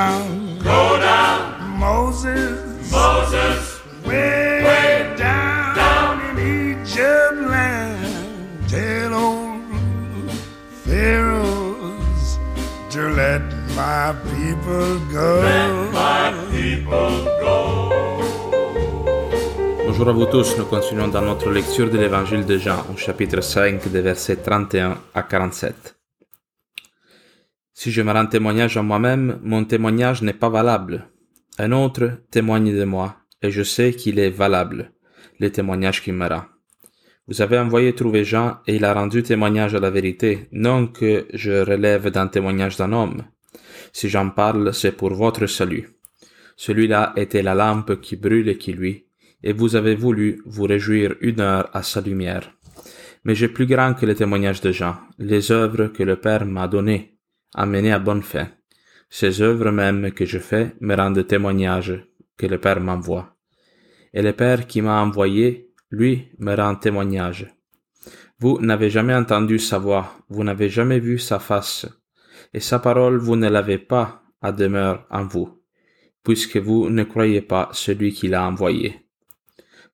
down, Go down, Moses, Moses, way, way down, down in Egypt land. Tell old Pharaohs to let my people go. let my people go. Bonjour à vous tous, nous continuons dans notre lecture de l'évangile de Jean au chapitre 5 des versets 31 à 47. Si je me rends témoignage à moi-même, mon témoignage n'est pas valable. Un autre témoigne de moi, et je sais qu'il est valable, le témoignage qu'il me rend. Vous avez envoyé trouver Jean, et il a rendu témoignage à la vérité, non que je relève d'un témoignage d'un homme. Si j'en parle, c'est pour votre salut. Celui-là était la lampe qui brûle et qui luit, et vous avez voulu vous réjouir une heure à sa lumière. Mais j'ai plus grand que le témoignage de Jean, les œuvres que le Père m'a données, amenées à bonne fin. Ces œuvres même que je fais me rendent témoignage que le Père m'envoie. Et le Père qui m'a envoyé, lui, me rend témoignage. Vous n'avez jamais entendu sa voix, vous n'avez jamais vu sa face, et sa parole vous ne l'avez pas à demeure en vous, puisque vous ne croyez pas celui qui l'a envoyé.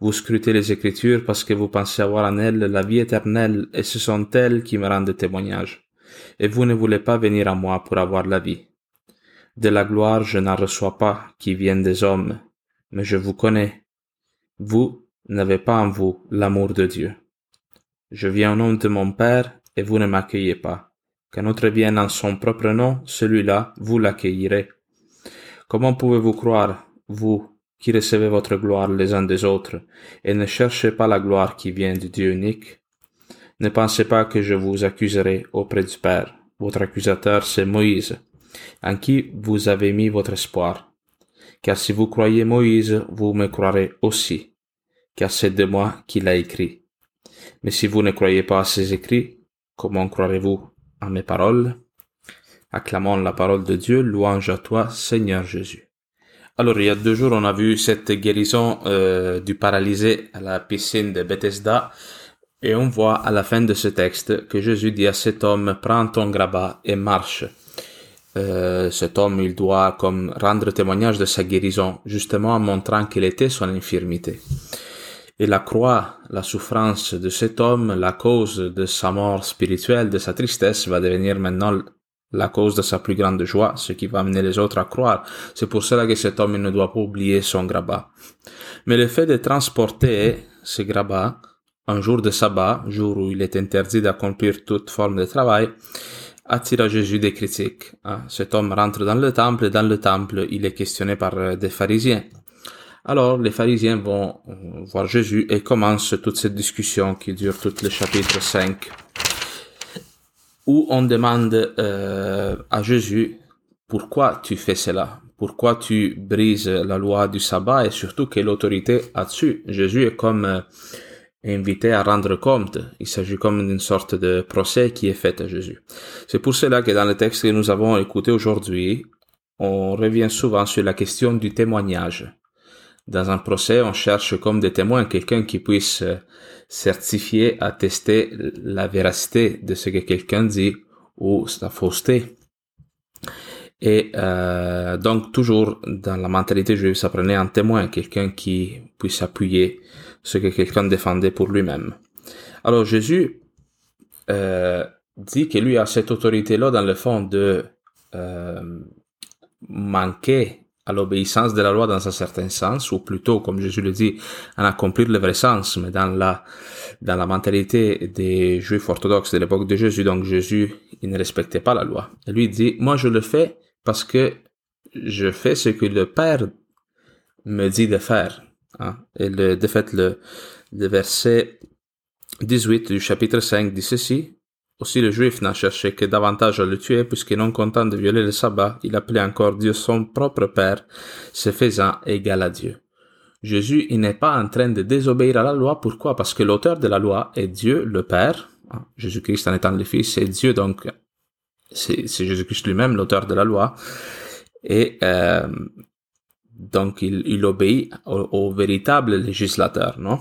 Vous scrutez les Écritures parce que vous pensez avoir en elles la vie éternelle, et ce sont elles qui me rendent témoignage. Et vous ne voulez pas venir à moi pour avoir la vie. De la gloire je n'en reçois pas qui viennent des hommes, mais je vous connais. Vous n'avez pas en vous l'amour de Dieu. Je viens au nom de mon Père, et vous ne m'accueillez pas. Qu'un autre vienne en son propre nom, celui-là, vous l'accueillirez. Comment pouvez-vous croire, vous, qui recevez votre gloire les uns des autres, et ne cherchez pas la gloire qui vient du Dieu unique? Ne pensez pas que je vous accuserai auprès du Père. Votre accusateur, c'est Moïse, en qui vous avez mis votre espoir. Car si vous croyez Moïse, vous me croirez aussi, car c'est de moi qu'il a écrit. Mais si vous ne croyez pas à ses écrits, comment croirez-vous à mes paroles? Acclamons la parole de Dieu, louange à toi, Seigneur Jésus. Alors, il y a deux jours, on a vu cette guérison euh, du paralysé à la piscine de Bethesda, et on voit à la fin de ce texte que Jésus dit à cet homme, prends ton grabat et marche. Euh, cet homme, il doit comme rendre témoignage de sa guérison, justement en montrant quelle était son infirmité. Et la croix, la souffrance de cet homme, la cause de sa mort spirituelle, de sa tristesse, va devenir maintenant la cause de sa plus grande joie, ce qui va amener les autres à croire. C'est pour cela que cet homme ne doit pas oublier son grabat. Mais le fait de transporter ce grabat un jour de sabbat, jour où il est interdit d'accomplir toute forme de travail, attire Jésus des critiques. hein. Cet homme rentre dans le temple et dans le temple, il est questionné par euh, des pharisiens. Alors, les pharisiens vont euh, voir Jésus et commencent toute cette discussion qui dure tout le chapitre 5 où on demande euh, à Jésus pourquoi tu fais cela, pourquoi tu brises la loi du sabbat et surtout quelle autorité as-tu? Jésus est comme invité à rendre compte. Il s'agit comme d'une sorte de procès qui est fait à Jésus. C'est pour cela que dans le texte que nous avons écouté aujourd'hui, on revient souvent sur la question du témoignage. Dans un procès, on cherche comme des témoins quelqu'un qui puisse euh, certifier, attester la véracité de ce que quelqu'un dit ou sa fausseté. Et euh, donc toujours dans la mentalité juive, ça prenait un témoin, quelqu'un qui puisse appuyer ce que quelqu'un défendait pour lui-même. Alors Jésus euh, dit que lui a cette autorité-là dans le fond de euh, manquer à l'obéissance de la loi dans un certain sens, ou plutôt, comme Jésus le dit, en accomplir le vrai sens, mais dans la, dans la mentalité des juifs orthodoxes de l'époque de Jésus, donc Jésus, il ne respectait pas la loi. Et lui dit, moi je le fais parce que je fais ce que le Père me dit de faire. Hein. Et le, de fait, le, le verset 18 du chapitre 5 dit ceci, aussi le juif n'a cherché que davantage à le tuer, puisque non content de violer le sabbat, il appelait encore Dieu son propre Père, se faisant égal à Dieu. Jésus, il n'est pas en train de désobéir à la loi. Pourquoi? Parce que l'auteur de la loi est Dieu, le Père. Jésus-Christ en étant le Fils, c'est Dieu, donc c'est Jésus-Christ lui-même l'auteur de la loi. Et euh, donc il, obéit au, véritable législateur, non?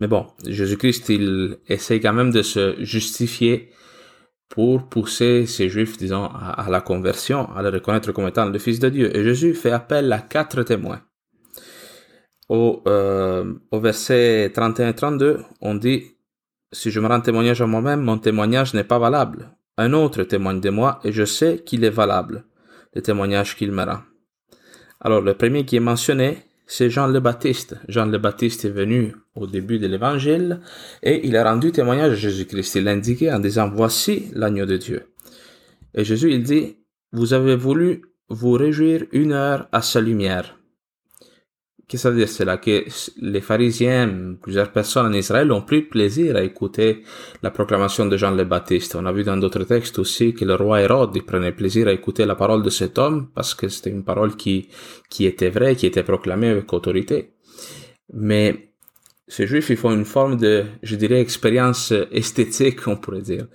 Mais bon, Jésus-Christ, il essaye quand même de se justifier pour pousser ces Juifs, disons, à, la conversion, à le reconnaître comme étant le Fils de Dieu. Et Jésus fait appel à quatre témoins. Au, euh, au verset 31 et 32, on dit, si je me rends témoignage à moi-même, mon témoignage n'est pas valable. Un autre témoigne de moi et je sais qu'il est valable, le témoignage qu'il me rend. Alors, le premier qui est mentionné, c'est Jean le Baptiste. Jean le Baptiste est venu au début de l'évangile et il a rendu témoignage à Jésus-Christ. Il l'a indiqué en disant, voici l'agneau de Dieu. Et Jésus, il dit, vous avez voulu vous réjouir une heure à sa lumière. Qu'est-ce que ça veut dire? Cela Que les pharisiens, plusieurs personnes en Israël ont pris plaisir à écouter la proclamation de Jean le Baptiste. On a vu dans d'autres textes aussi que le roi Hérode prenait plaisir à écouter la parole de cet homme parce que c'était une parole qui, qui était vraie, qui était proclamée avec autorité. Mais ces juifs, ils font une forme de, je dirais, expérience esthétique, on pourrait dire.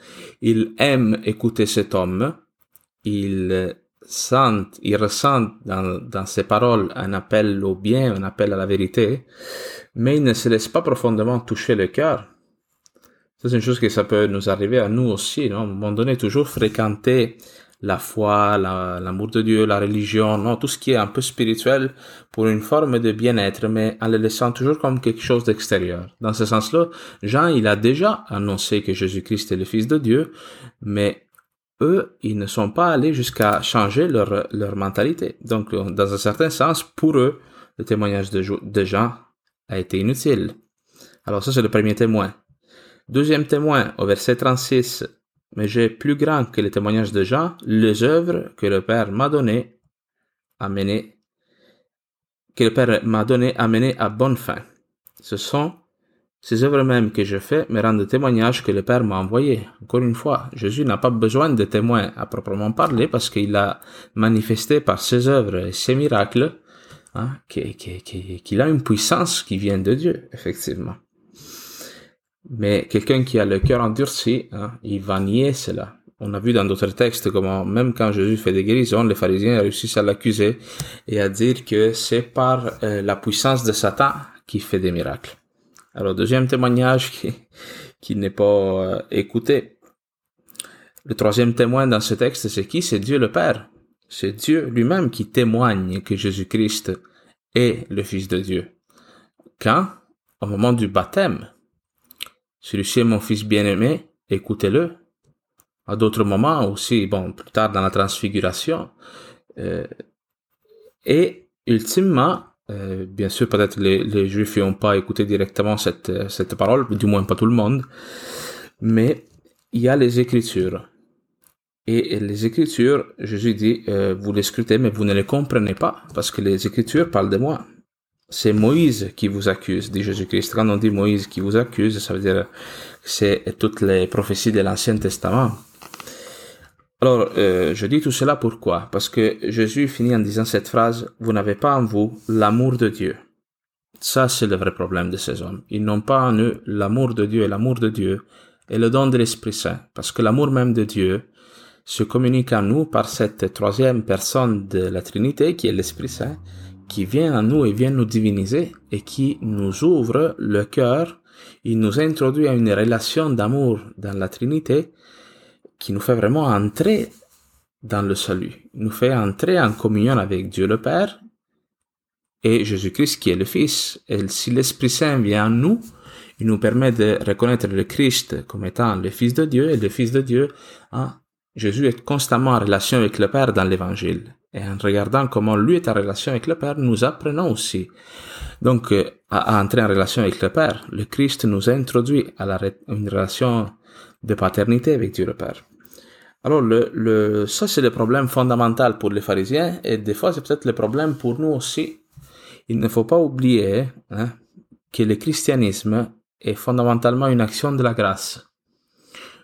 Ils aiment écouter cet homme. Ils sentent, ils ressentent dans, dans ces paroles un appel au bien, un appel à la vérité, mais ils ne se laissent pas profondément toucher le cœur. C'est une chose que ça peut nous arriver à nous aussi, non? À un moment donné, toujours fréquenter la foi, l'amour de Dieu, la religion, non, tout ce qui est un peu spirituel pour une forme de bien-être, mais en le laissant toujours comme quelque chose d'extérieur. Dans ce sens-là, Jean, il a déjà annoncé que Jésus-Christ est le Fils de Dieu, mais eux, ils ne sont pas allés jusqu'à changer leur, leur mentalité. Donc, dans un certain sens, pour eux, le témoignage de, Jean a été inutile. Alors ça, c'est le premier témoin. Deuxième témoin, au verset 36, mais j'ai plus grand que le témoignage de Jean, les œuvres que le Père m'a donné à mener, que le Père m'a donné à mener à bonne fin. Ce sont ces œuvres mêmes que je fais me rendent témoignage que le Père m'a envoyé. Encore une fois, Jésus n'a pas besoin de témoins à proprement parler parce qu'il a manifesté par ses œuvres et ses miracles hein, qu'il a une puissance qui vient de Dieu, effectivement. Mais quelqu'un qui a le cœur endurci, hein, il va nier cela. On a vu dans d'autres textes comment même quand Jésus fait des guérisons, les pharisiens réussissent à l'accuser et à dire que c'est par euh, la puissance de Satan qui fait des miracles. Alors, deuxième témoignage qui, qui n'est pas euh, écouté. Le troisième témoin dans ce texte, c'est qui? C'est Dieu le Père. C'est Dieu lui-même qui témoigne que Jésus-Christ est le Fils de Dieu. Quand? Au moment du baptême. Celui-ci est mon Fils bien-aimé, écoutez-le. À d'autres moments aussi, bon, plus tard dans la transfiguration. Euh, et ultimement, euh, bien sûr, peut-être les, Juifs n'ont pas écouté directement cette, cette parole, du moins pas tout le monde, mais il y a les Écritures. Et, les Écritures, Jésus dit, euh, vous les scrutez, mais vous ne les comprenez pas, parce que les Écritures parlent de moi. C'est Moïse qui vous accuse, dit Jésus-Christ. Quand on dit Moïse qui vous accuse, ça veut dire que c'est toutes les prophéties de l'Ancien Testament. Alors, euh, je dis tout cela pourquoi? Parce que Jésus finit en disant cette phrase, Vous n'avez pas en vous l'amour de Dieu. Ça, c'est le vrai problème de ces hommes. Ils n'ont pas en eux l'amour de Dieu et l'amour de Dieu et le don de l'Esprit Saint. Parce que l'amour même de Dieu se communique à nous par cette troisième personne de la Trinité qui est l'Esprit Saint, qui vient à nous et vient nous diviniser et qui nous ouvre le cœur. Il nous introduit à une relation d'amour dans la Trinité qui nous fait vraiment entrer dans le salut, il nous fait entrer en communion avec Dieu le Père et Jésus-Christ qui est le Fils. Et si l'Esprit Saint vient en nous, il nous permet de reconnaître le Christ comme étant le Fils de Dieu et le Fils de Dieu. Hein, Jésus est constamment en relation avec le Père dans l'Évangile. Et en regardant comment lui est en relation avec le Père, nous apprenons aussi. Donc, euh, à, entrer en relation avec le Père, le Christ nous introduit à la, une relation de paternité avec Dieu le Père. Alors, ça, c'est le problème fondamental pour les pharisiens, et des fois, c'est peut-être le problème pour nous aussi. Il ne faut pas oublier hein, que le christianisme est fondamentalement une action de la grâce.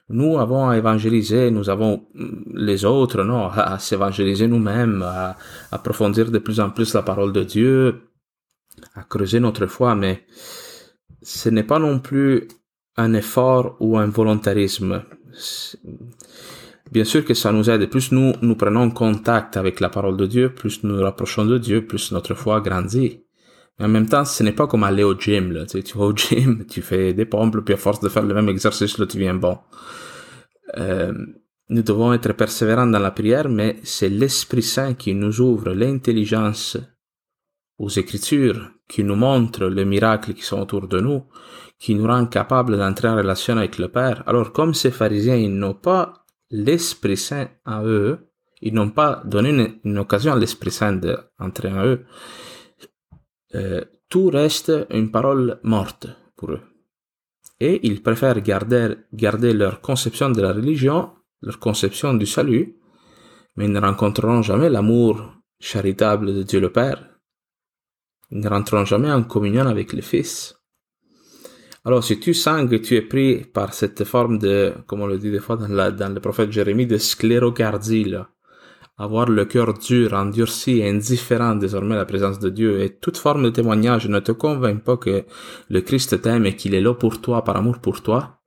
Nous avons à évangéliser, nous avons mm, les autres, non, à, s'évangéliser nous-mêmes, à approfondir de plus en plus la parole de Dieu, à creuser notre foi, mais ce n'est pas non plus un effort ou un volontarisme. Bien sûr que ça nous aide. Plus nous, nous prenons contact avec la parole de Dieu, plus nous nous rapprochons de Dieu, plus notre foi grandit. en même temps, ce n'est pas comme aller au gym, là. Tu, sais, vas au gym, tu fais des pompes, puis à force de faire le même exercice, là, tu viens bon. Euh, nous devons être persévérants dans la prière, mais c'est l'Esprit Saint qui nous ouvre l'intelligence aux Écritures, qui nous montre les miracles qui sont autour de nous, qui nous rend capables d'entrer en relation avec le Père. Alors, comme ces pharisiens, ils n'ont pas l'Esprit Saint en eux, ils n'ont pas donné une, une occasion à l'Esprit Saint d'entrer en eux, euh, tout reste une parole morte pour eux. Et ils préfèrent garder, garder leur conception de la religion, leur conception du salut, mais ils ne rencontreront jamais l'amour charitable de Dieu le Père. Ils ne rentreront jamais en communion avec le Fils. Alors, si tu sens que tu es pris par cette forme de, comme on le dit des fois dans, la, dans le prophète Jérémie, de sclérocardie, avoir le cœur dur, endurci et indifférent désormais à la présence de Dieu et toute forme de témoignage ne te convainc pas que le Christ t'aime et qu'il est là pour toi, par amour pour toi,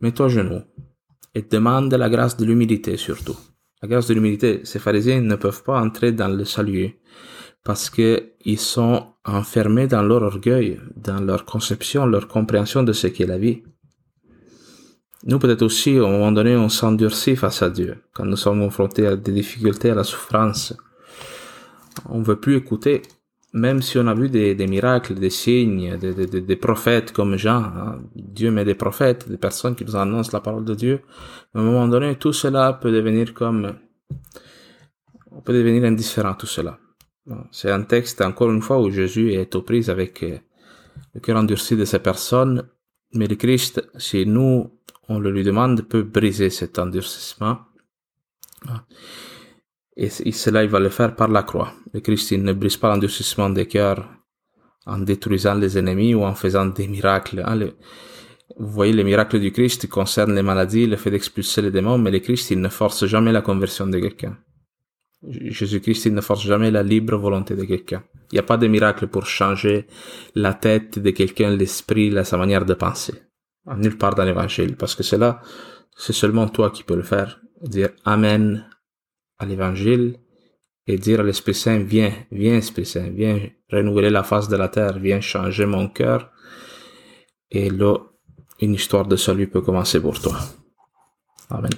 mets-toi à genoux et demande la grâce de l'humilité surtout. La grâce de l'humilité, ces pharisiens ne peuvent pas entrer dans le salut parce que ils sont enfermés dans leur orgueil, dans leur conception, leur compréhension de ce qu'est la vie. Nous, peut-être aussi, à un moment donné, on s'endurcit face à Dieu. Quand nous sommes confrontés à des difficultés, à la souffrance, on veut plus écouter. Même si on a vu des, miracles, des signes, des prophètes comme Jean, hein. Dieu met des prophètes, des personnes qui nous annoncent la parole de Dieu. À un moment donné, tout cela peut devenir comme, on peut devenir indifférent, tout cela. C'est un texte, encore une fois, où Jésus est aux prises avec euh, le cœur endurci de ces personnes, mais le Christ, si nous on le lui demande, peut briser cet endurcissement. Et, cela, il va le faire par la croix. Le Christ, il ne brise pas l'endurcissement des cœurs en détruisant les ennemis ou en faisant des miracles. Hein, vous voyez, les miracles du Christ concernent les maladies, le fait d'expulser les démons, mais le Christ, il ne force jamais la conversion de quelqu'un. Jésus-Christ, ne force jamais la libre volonté de quelqu'un. Il n'y a pas de miracle pour changer la tête de quelqu'un, l'esprit, sa manière de penser nulle part dans l'évangile, parce que c'est là, c'est seulement toi qui peux le faire. Dire Amen à l'évangile et dire à l'Esprit Saint, viens, viens Esprit Saint, viens renouveler la face de la terre, viens changer mon cœur. Et là, une histoire de salut peut commencer pour toi. Amen.